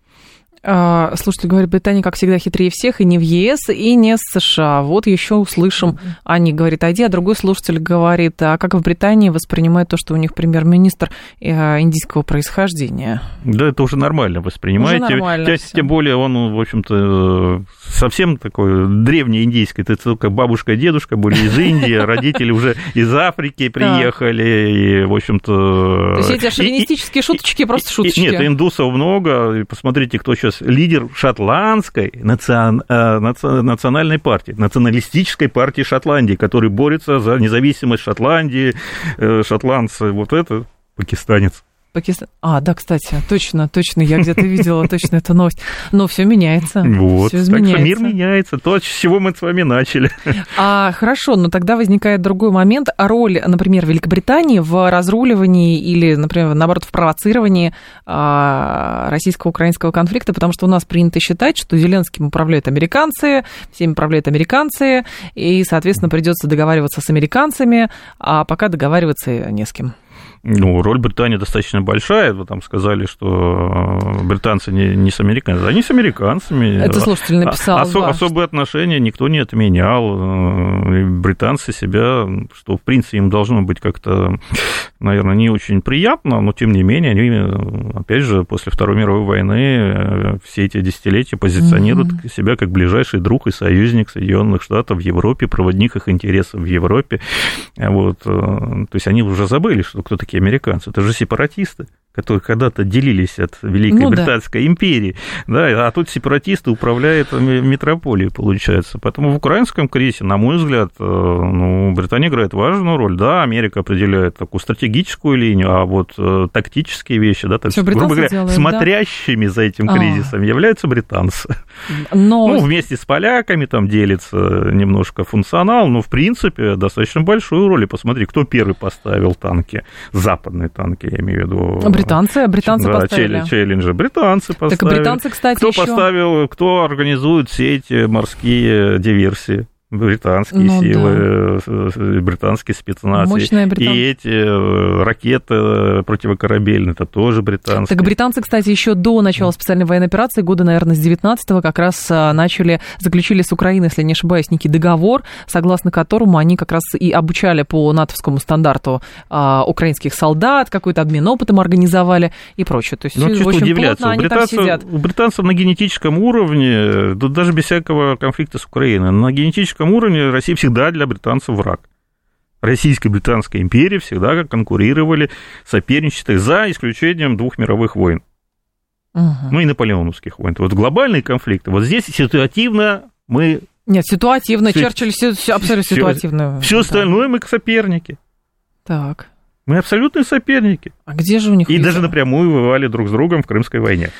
А, слушайте, говорит, Британия, как всегда, хитрее всех, и не в ЕС, и не в США. Вот еще услышим. Аня говорит, иди, а другой слушатель говорит, а как в Британии воспринимают то, что у них премьер-министр э, индийского происхождения? Да, это уже нормально воспринимаете. Уже нормально тем, тем более он, в общем-то, совсем такой древний индийский. Это только бабушка и дедушка были из Индии, родители уже из Африки приехали, и, в общем-то... То есть эти шовинистические шуточки просто шуточки? Нет, индусов много. Посмотрите, кто сейчас сейчас лидер шотландской национ, э, национальной партии, националистической партии Шотландии, который борется за независимость Шотландии, э, шотландцы, вот это пакистанец. Пакистан. А, да, кстати, точно, точно, я где-то видела точно эту новость. Но все меняется. Вот, всё так что мир меняется, то, с чего мы с вами начали. А, хорошо, но тогда возникает другой момент. Роль, например, Великобритании в разруливании или, например, наоборот, в провоцировании а, российско-украинского конфликта, потому что у нас принято считать, что Зеленским управляют американцы, всеми управляют американцы, и, соответственно, придется договариваться с американцами, а пока договариваться не с кем. Ну, роль Британии достаточно большая. Вы там сказали, что британцы не, не с американцами. Они с американцами. Это слушатель написал. Ос, да. Особые отношения никто не отменял. Британцы себя, что, в принципе, им должно быть как-то, наверное, не очень приятно, но, тем не менее, они, опять же, после Второй мировой войны все эти десятилетия позиционируют mm-hmm. себя как ближайший друг и союзник Соединенных Штатов в Европе, проводник их интересов в Европе. Вот. То есть они уже забыли, что кто такие американцы. Это же сепаратисты которые когда-то делились от Великой ну, Британской да. империи, да, а тут сепаратисты управляют метрополией, получается. Поэтому в украинском кризисе, на мой взгляд, э, ну, Британия играет важную роль. Да, Америка определяет такую стратегическую линию, а вот э, тактические вещи, да, то есть, грубо говоря, делают, смотрящими да? за этим а. кризисом являются британцы. Но... Ну, вместе с поляками там делится немножко функционал, но, в принципе, достаточно большую роль. И посмотри, кто первый поставил танки, западные танки, я имею в виду Британцы, британцы да, поставили. Челленджи британцы поставили. Так британцы, кстати, Кто еще... поставил, кто организует все эти морские диверсии? Британские ну, силы, да. британские спецназ. Мощная британ... И эти э, ракеты противокорабельные, это тоже британские. Так британцы, кстати, еще до начала специальной военной операции, года, наверное, с 19-го, как раз а, начали, заключили с Украиной, если не ошибаюсь, некий договор, согласно которому они как раз и обучали по натовскому стандарту а, украинских солдат, какой-то обмен опытом организовали и прочее. То есть, ну, очень удивляться. Плотно, у, британцев, у британцев на генетическом уровне, даже без всякого конфликта с Украиной, на генетическом политическом уровне Россия всегда для британцев враг. Российская и Британская империя всегда конкурировали, соперничали за исключением двух мировых войн. Угу. Ну и наполеоновских войн. Вот глобальные конфликты. Вот здесь ситуативно мы... Нет, ситуативно. Все, Черчилль все, абсолютно все, ситуативно. Все да. остальное мы соперники. Так. Мы абсолютные соперники. А где же у них... И даже напрямую воевали друг с другом в Крымской войне.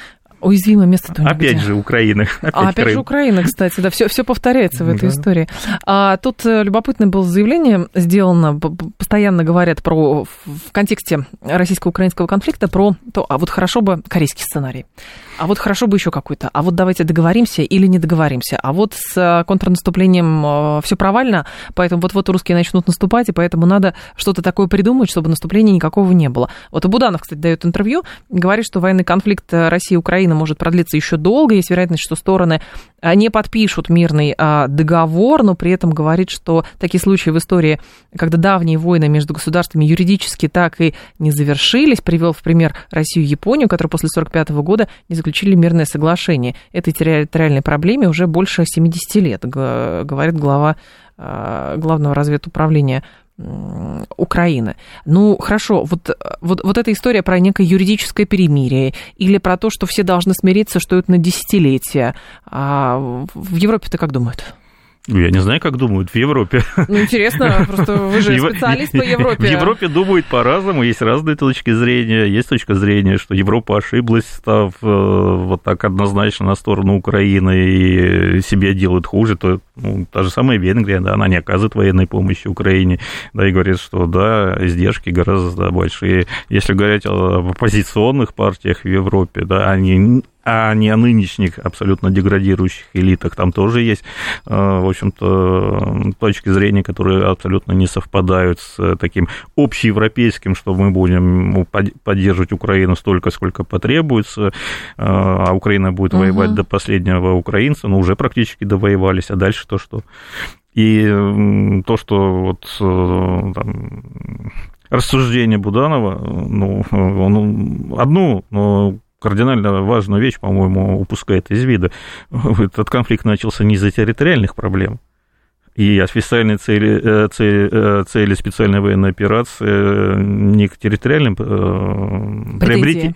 Уязвимое место -то Опять где? же Украина. Опять, а, опять же Украина, кстати, да, все, все повторяется в этой да. истории. А тут э, любопытное было заявление сделано, постоянно говорят про, в контексте российско-украинского конфликта, про то, а вот хорошо бы корейский сценарий, а вот хорошо бы еще какой-то, а вот давайте договоримся или не договоримся, а вот с э, контрнаступлением э, все провально, поэтому вот-вот русские начнут наступать, и поэтому надо что-то такое придумать, чтобы наступления никакого не было. Вот и кстати, дает интервью, говорит, что военный конфликт России и Украины может продлиться еще долго. Есть вероятность, что стороны не подпишут мирный договор, но при этом говорит, что такие случаи в истории, когда давние войны между государствами юридически так и не завершились, привел в пример Россию и Японию, которые после 1945 года не заключили мирное соглашение. Этой территориальной проблеме уже больше 70 лет, говорит глава а, главного разведуправления Украины. Ну, хорошо, вот, вот, вот эта история про некое юридическое перемирие или про то, что все должны смириться, что это на десятилетия. А в Европе-то как думают? Я не знаю, как думают в Европе. Ну, интересно, просто вы же специалист по Европе. В Европе думают по-разному, есть разные точки зрения. Есть точка зрения, что Европа ошиблась, став э, вот так однозначно на сторону Украины и себе делает хуже, то ну, та же самая Венгрия, да, она не оказывает военной помощи Украине, да, и говорит, что, да, издержки гораздо большие. Если говорить о оппозиционных партиях в Европе, да, они а не о нынешних абсолютно деградирующих элитах. Там тоже есть, э, в общем-то, точки зрения, которые абсолютно не совпадают с таким общеевропейским, что мы будем поддерживать Украину столько, сколько потребуется, э, а Украина будет угу. воевать до последнего украинца, но уже практически довоевались, а дальше то, что... И то, что вот э, там, рассуждение Буданова, ну, он одну, но кардинально важную вещь, по-моему, упускает из вида. Этот конфликт начался не из-за территориальных проблем, и официальные цели, э, цели, э, цели специальной военной операции э, не к территориальным приобрет...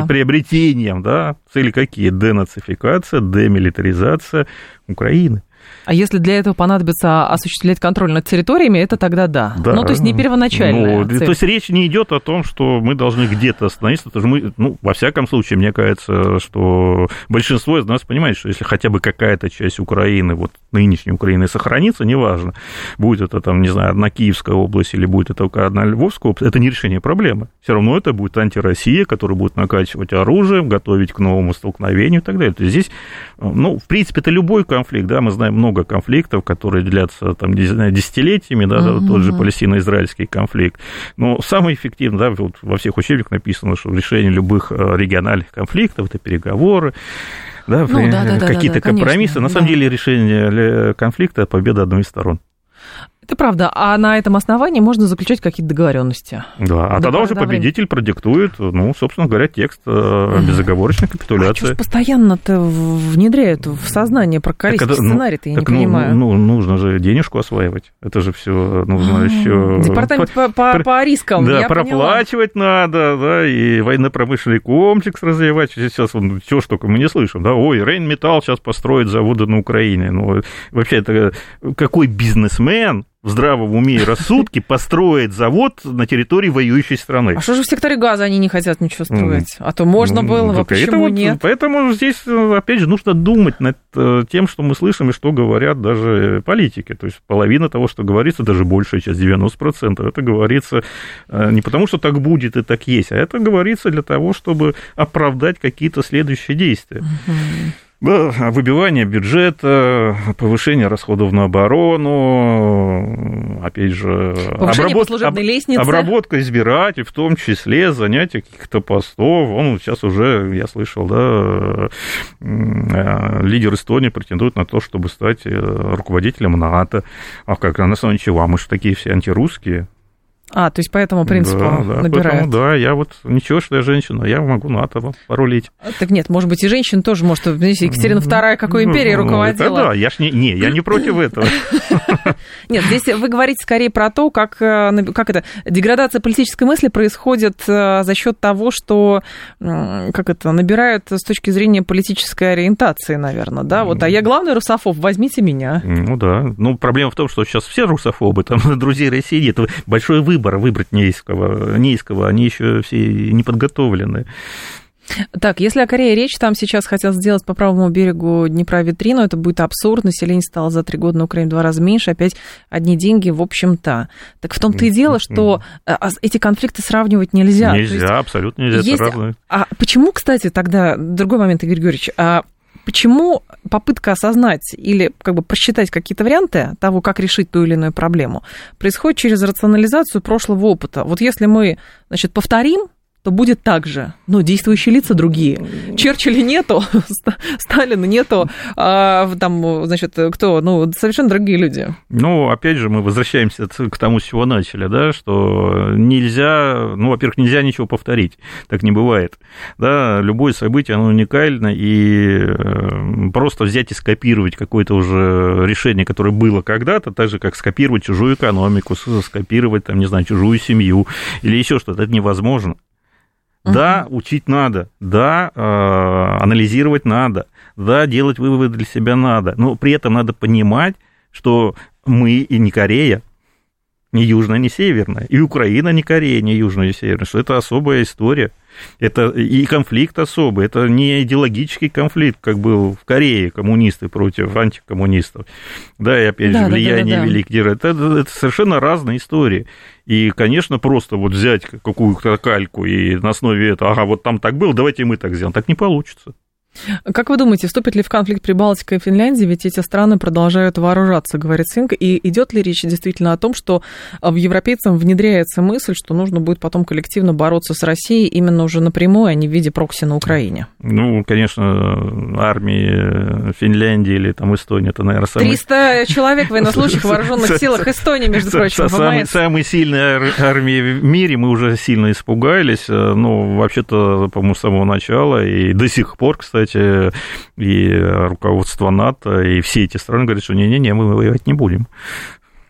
да. приобретениям, да, цели какие? Денацификация, демилитаризация Украины. А если для этого понадобится осуществлять контроль над территориями, это тогда да. да. Ну, то есть не первоначально. Ну, то есть речь не идет о том, что мы должны где-то остановиться. Потому что мы, ну, во всяком случае, мне кажется, что большинство из нас понимает, что если хотя бы какая-то часть Украины, вот нынешней Украины, сохранится, неважно, будет это там, не знаю, одна Киевская область или будет это одна Львовская область, это не решение проблемы. Все равно это будет антироссия, которая будет накачивать оружие, готовить к новому столкновению и так далее. То есть здесь, ну, в принципе, это любой конфликт, да, мы знаем много конфликтов, которые длятся там, не знаю, десятилетиями, да, угу. тот же палестино-израильский конфликт. Но самый эффективный, да, вот во всех учебниках написано, что решение любых э, региональных конфликтов это переговоры, да, ну, да, да, какие-то да, да, компромиссы. Конечно, На самом да. деле решение конфликта победа одной из сторон. Это правда. А на этом основании можно заключать какие-то договоренности. Да, а тогда уже победитель продиктует, ну, собственно говоря, текст э, безоговорочной капитуляции. А что постоянно-то внедряют в сознание прокалийский сценарий-то, я так, не ну, понимаю. Ну, нужно же денежку осваивать. Это же все нужно еще... Департамент по, по, по рискам, Да, проплачивать поняла. надо, да, и военно-промышленный комплекс развивать. Сейчас он, все, что мы не слышим, да, ой, Рейнметалл сейчас построит заводы на Украине. Ну, вообще, это какой бизнесмен в здравом уме и рассудке построить завод на территории воюющей страны. А что же в секторе газа они не хотят ничего строить? А то можно ну, было, а почему нет? Поэтому здесь, опять же, нужно думать над э, тем, что мы слышим и что говорят даже политики. То есть половина того, что говорится, даже большая часть, 90%, это говорится э, не потому, что так будет и так есть, а это говорится для того, чтобы оправдать какие-то следующие действия. Угу. Выбивание бюджета, повышение расходов на оборону, опять же, обработ... об... обработка избирателей, в том числе занятие каких-то постов. Он сейчас уже, я слышал, да, э, лидер Эстонии претендует на то, чтобы стать э, руководителем НАТО. А как, на самом деле чего? А мы же такие все антирусские. А, то есть по этому принципу да, да, набирают. Поэтому, да, я вот ничего, что я женщина, я могу на атом порулить. Так нет, может быть, и женщин тоже, может, Екатерина II какой империей ну, руководила. да, я ж не, не, я не против этого. Нет, здесь вы говорите скорее про то, как, э, как это, деградация политической мысли происходит э, за счет того, что, как это, набирают с точки зрения политической ориентации, наверное, да, вот, а я главный русофоб, возьмите меня. Ну да, ну проблема в том, что сейчас все русофобы, там, друзей России, это большой выбор выбора выбрать не из кого, не из кого, они еще все не подготовлены. Так, если о Корее речь, там сейчас хотят сделать по правому берегу Днепра витрину, это будет абсурд, население стало за три года на Украине в два раза меньше, опять одни деньги, в общем-то. Так в том-то и дело, что э, а, эти конфликты сравнивать нельзя. Нельзя, есть, абсолютно нельзя, есть... разные. А почему, кстати, тогда, другой момент, Игорь Георгиевич, а почему попытка осознать или как бы просчитать какие-то варианты того, как решить ту или иную проблему, происходит через рационализацию прошлого опыта. Вот если мы, значит, повторим то будет так же. Но действующие лица другие. Черчилля нету, Сталина нету, а, там, значит, кто? Ну, совершенно другие люди. Ну, опять же, мы возвращаемся к тому, с чего начали, да, что нельзя, ну, во-первых, нельзя ничего повторить, так не бывает. Да, любое событие, оно уникально, и э, просто взять и скопировать какое-то уже решение, которое было когда-то, так же, как скопировать чужую экономику, скопировать, там, не знаю, чужую семью или еще что-то, это невозможно. Да, учить надо, да, э, анализировать надо, да, делать выводы для себя надо, но при этом надо понимать, что мы и не Корея, не южная, не северная, и Украина не Корея, не южная, не северная, что это особая история. Это и конфликт особый, это не идеологический конфликт, как был в Корее, коммунисты против антикоммунистов, да, и опять да, же влияние да, да, да. великих это, это совершенно разные истории. И, конечно, просто вот взять какую-то кальку и на основе этого, ага, вот там так было, давайте мы так сделаем, так не получится. Как вы думаете, вступит ли в конфликт Прибалтика и Финляндия, ведь эти страны продолжают вооружаться, говорит Синг, и идет ли речь действительно о том, что в европейцам внедряется мысль, что нужно будет потом коллективно бороться с Россией именно уже напрямую, а не в виде прокси на Украине? Ну, конечно, армии Финляндии или там Эстонии, это, наверное, самый... 300 человек военнослужащих в вооруженных силах Эстонии, между прочим, самые, самые сильные армии в мире, мы уже сильно испугались, но вообще-то, по-моему, с самого начала и до сих пор, кстати, кстати, и руководство НАТО, и все эти страны говорят, что не-не-не, мы воевать не будем.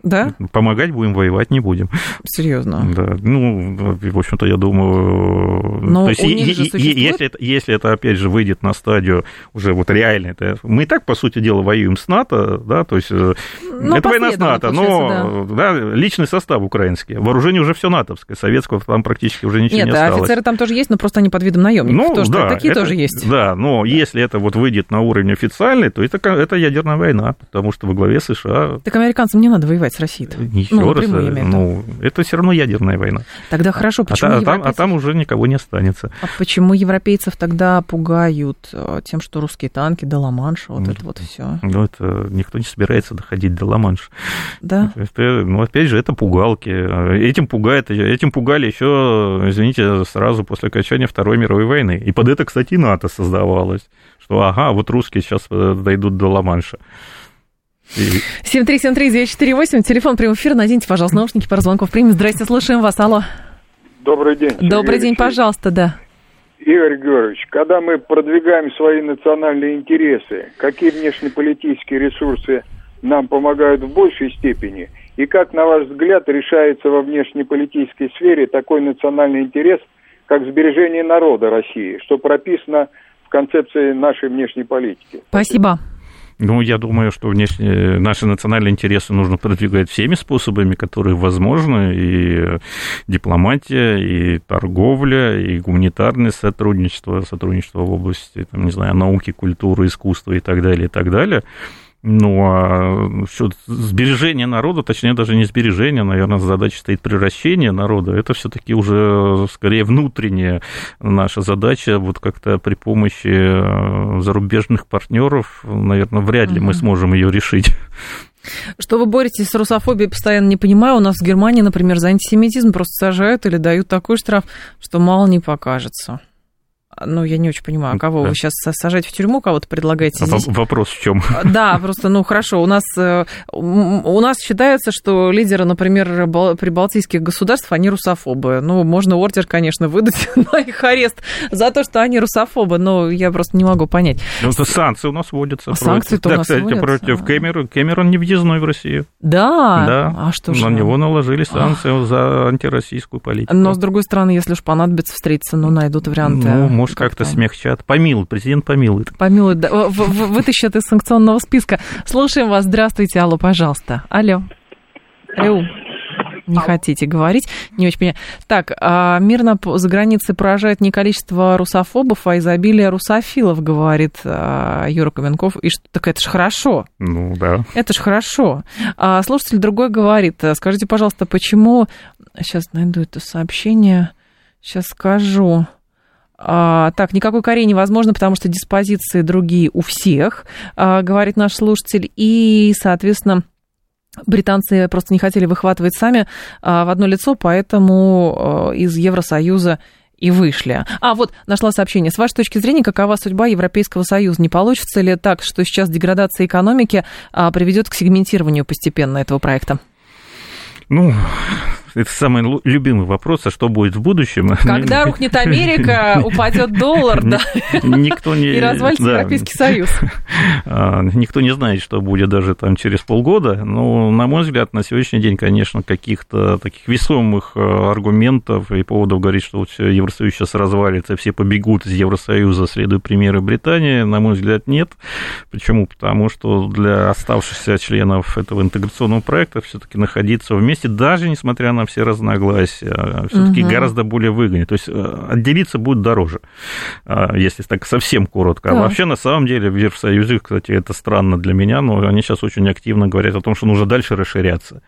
Да? Помогать будем, воевать не будем. Серьезно? Да. Ну, в общем-то, я думаю... Но то есть, у них же существует... если, это, если это, опять же, выйдет на стадию уже вот реально, это... мы и так, по сути дела, воюем с НАТО, да, то есть э, ну, это война с НАТО, но да. Да, личный состав украинский, вооружение уже все натовское, советского там практически уже ничего Нет, не осталось. офицеры там тоже есть, но просто они под видом наемников, ну, тоже, да, такие это, тоже есть. Да, но если это вот выйдет на уровень официальный, то это, это ядерная война, потому что во главе США... Так американцам не надо воевать с Россией? Еще ну, раз, ну, это все равно ядерная война. Тогда хорошо, а почему а, европейцев... там, а там уже никого не останется. А почему европейцев тогда пугают тем, что русские танки до Ла-Манша, вот ну, это вот все? Ну, это никто не собирается доходить до Ла-Манша. Да. Это, ну, опять же, это пугалки. Этим пугает, этим пугали еще, извините, сразу после окончания Второй мировой войны. И под это, кстати, НАТО создавалось. Что, ага, вот русские сейчас э, дойдут до Ла-Манша. 7373948, телефон прямого эфира, наденьте, пожалуйста, наушники, пара звонков примем. Здрасте, слушаем вас, алло. Добрый день. Добрый день, пожалуйста, да. Игорь Георгиевич, когда мы продвигаем свои национальные интересы, какие внешнеполитические ресурсы нам помогают в большей степени, и как, на ваш взгляд, решается во внешнеполитической сфере такой национальный интерес, как сбережение народа России, что прописано в концепции нашей внешней политики? Спасибо. Ну, я думаю, что внешне наши национальные интересы нужно продвигать всеми способами, которые возможны, и дипломатия, и торговля, и гуманитарное сотрудничество, сотрудничество в области, там, не знаю, науки, культуры, искусства и так далее, и так далее. Ну, а что, сбережение народа, точнее, даже не сбережение, наверное, задача стоит превращение народа. Это все-таки уже скорее внутренняя наша задача. Вот как-то при помощи э, зарубежных партнеров, наверное, вряд ли мы сможем ее решить. Что вы боретесь с русофобией, постоянно не понимаю. У нас в Германии, например, за антисемитизм просто сажают или дают такой штраф, что мало не покажется. Ну, я не очень понимаю, кого да. вы сейчас сажать в тюрьму, кого-то предлагаете а здесь? Вопрос в чем? Да, просто, ну, хорошо, у нас, э, у нас считается, что лидеры, например, прибалтийских государств, они русофобы. Ну, можно ордер, конечно, выдать на их арест за то, что они русофобы, но я просто не могу понять. Ну, это санкции у нас вводятся. Санкции-то да, у нас кстати, вводятся. против Кэмерона. Кэмерон не въездной в Россию. Да? Да. А что же? На него наложили санкции Ах. за антироссийскую политику. Но, с другой стороны, если уж понадобится встретиться, ну, найдут варианты. Ну, может, как-то смягчат. Помилует, президент помилует. Помилует, да. Вытащат из санкционного списка. Слушаем вас. Здравствуйте, алло, пожалуйста. Алло. Эу. Не хотите говорить, не очень понимаю. Так, а мирно за границей поражает не количество русофобов, а изобилие русофилов, говорит а, Юра Каменков. И что, так это ж хорошо. Ну, да. Это ж хорошо. А слушатель другой говорит, скажите, пожалуйста, почему... Сейчас найду это сообщение, сейчас скажу. А, так, никакой Кореи невозможно, потому что диспозиции другие у всех, а, говорит наш слушатель. И, соответственно, британцы просто не хотели выхватывать сами а, в одно лицо, поэтому а, из Евросоюза и вышли. А, вот, нашла сообщение. С вашей точки зрения, какова судьба Европейского Союза? Не получится ли так, что сейчас деградация экономики а, приведет к сегментированию постепенно этого проекта? Ну, это самый любимый вопрос, а что будет в будущем? Когда рухнет Америка, упадет доллар, да, никто не, и развалится да, Европейский Союз. А, никто не знает, что будет даже там через полгода, но, на мой взгляд, на сегодняшний день, конечно, каких-то таких весомых а, аргументов и поводов говорить, что вот Евросоюз сейчас развалится, все побегут из Евросоюза, следуя примеры Британии, на мой взгляд, нет. Почему? Потому что для оставшихся членов этого интеграционного проекта все-таки находиться вместе, даже несмотря на все разногласия, все-таки угу. гораздо более выгоднее. То есть э, отделиться будет дороже, э, если так совсем коротко. Да. А вообще, на самом деле, в Евросоюзе, кстати, это странно для меня, но они сейчас очень активно говорят о том, что нужно дальше расширяться.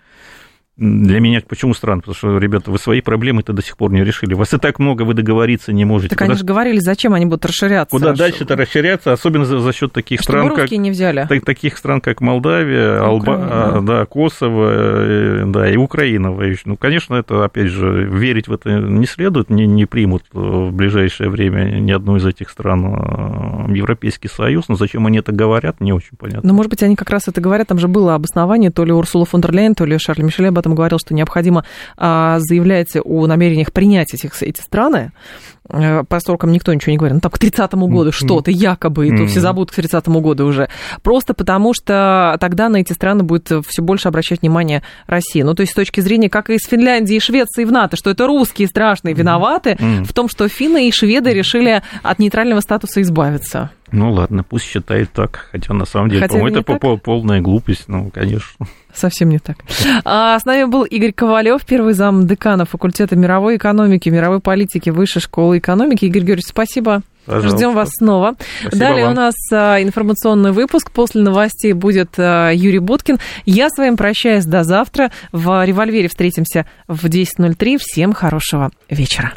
Для меня почему странно? Потому что, ребята, вы свои проблемы-то до сих пор не решили. Вас и так много, вы договориться не можете. Так Куда... они же говорили, зачем они будут расширяться. Куда дальше-то расширяться, особенно за, за счет таких Чтобы стран, как... не взяли. Так, таких стран, как Молдавия, Алба... А, да, Косово, э, да, и Украина. Ну, конечно, это, опять же, верить в это не следует, не, не примут в ближайшее время ни одну из этих стран в Европейский Союз. Но зачем они это говорят, не очень понятно. Ну, может быть, они как раз это говорят, там же было обоснование, то ли Урсула фон дер Лейн, то ли Шарль Мишель об этом этом говорил, что необходимо а, заявлять о намерениях принять этих, эти страны. Э, по срокам никто ничего не говорит. Ну, там, к 30-му году что-то, якобы, и то все забудут к 30-му году уже. Просто потому, что тогда на эти страны будет все больше обращать внимание Россия. Ну, то есть, с точки зрения, как и с Финляндией и Швецией в НАТО, что это русские страшные виноваты в том, что финны и шведы решили от нейтрального статуса избавиться. Ну ладно, пусть считает так. Хотя на самом деле, по-моему, это так? полная глупость, ну, конечно. Совсем не так. А с нами был Игорь Ковалев, первый зам декана факультета мировой экономики, мировой политики Высшей школы экономики. Игорь Георгиевич, спасибо. Пожалуйста. Ждем вас снова. Спасибо Далее вам. у нас а, информационный выпуск. После новостей будет а, Юрий Буткин. Я с вами прощаюсь до завтра. В «Револьвере» встретимся в 10.03. Всем хорошего вечера.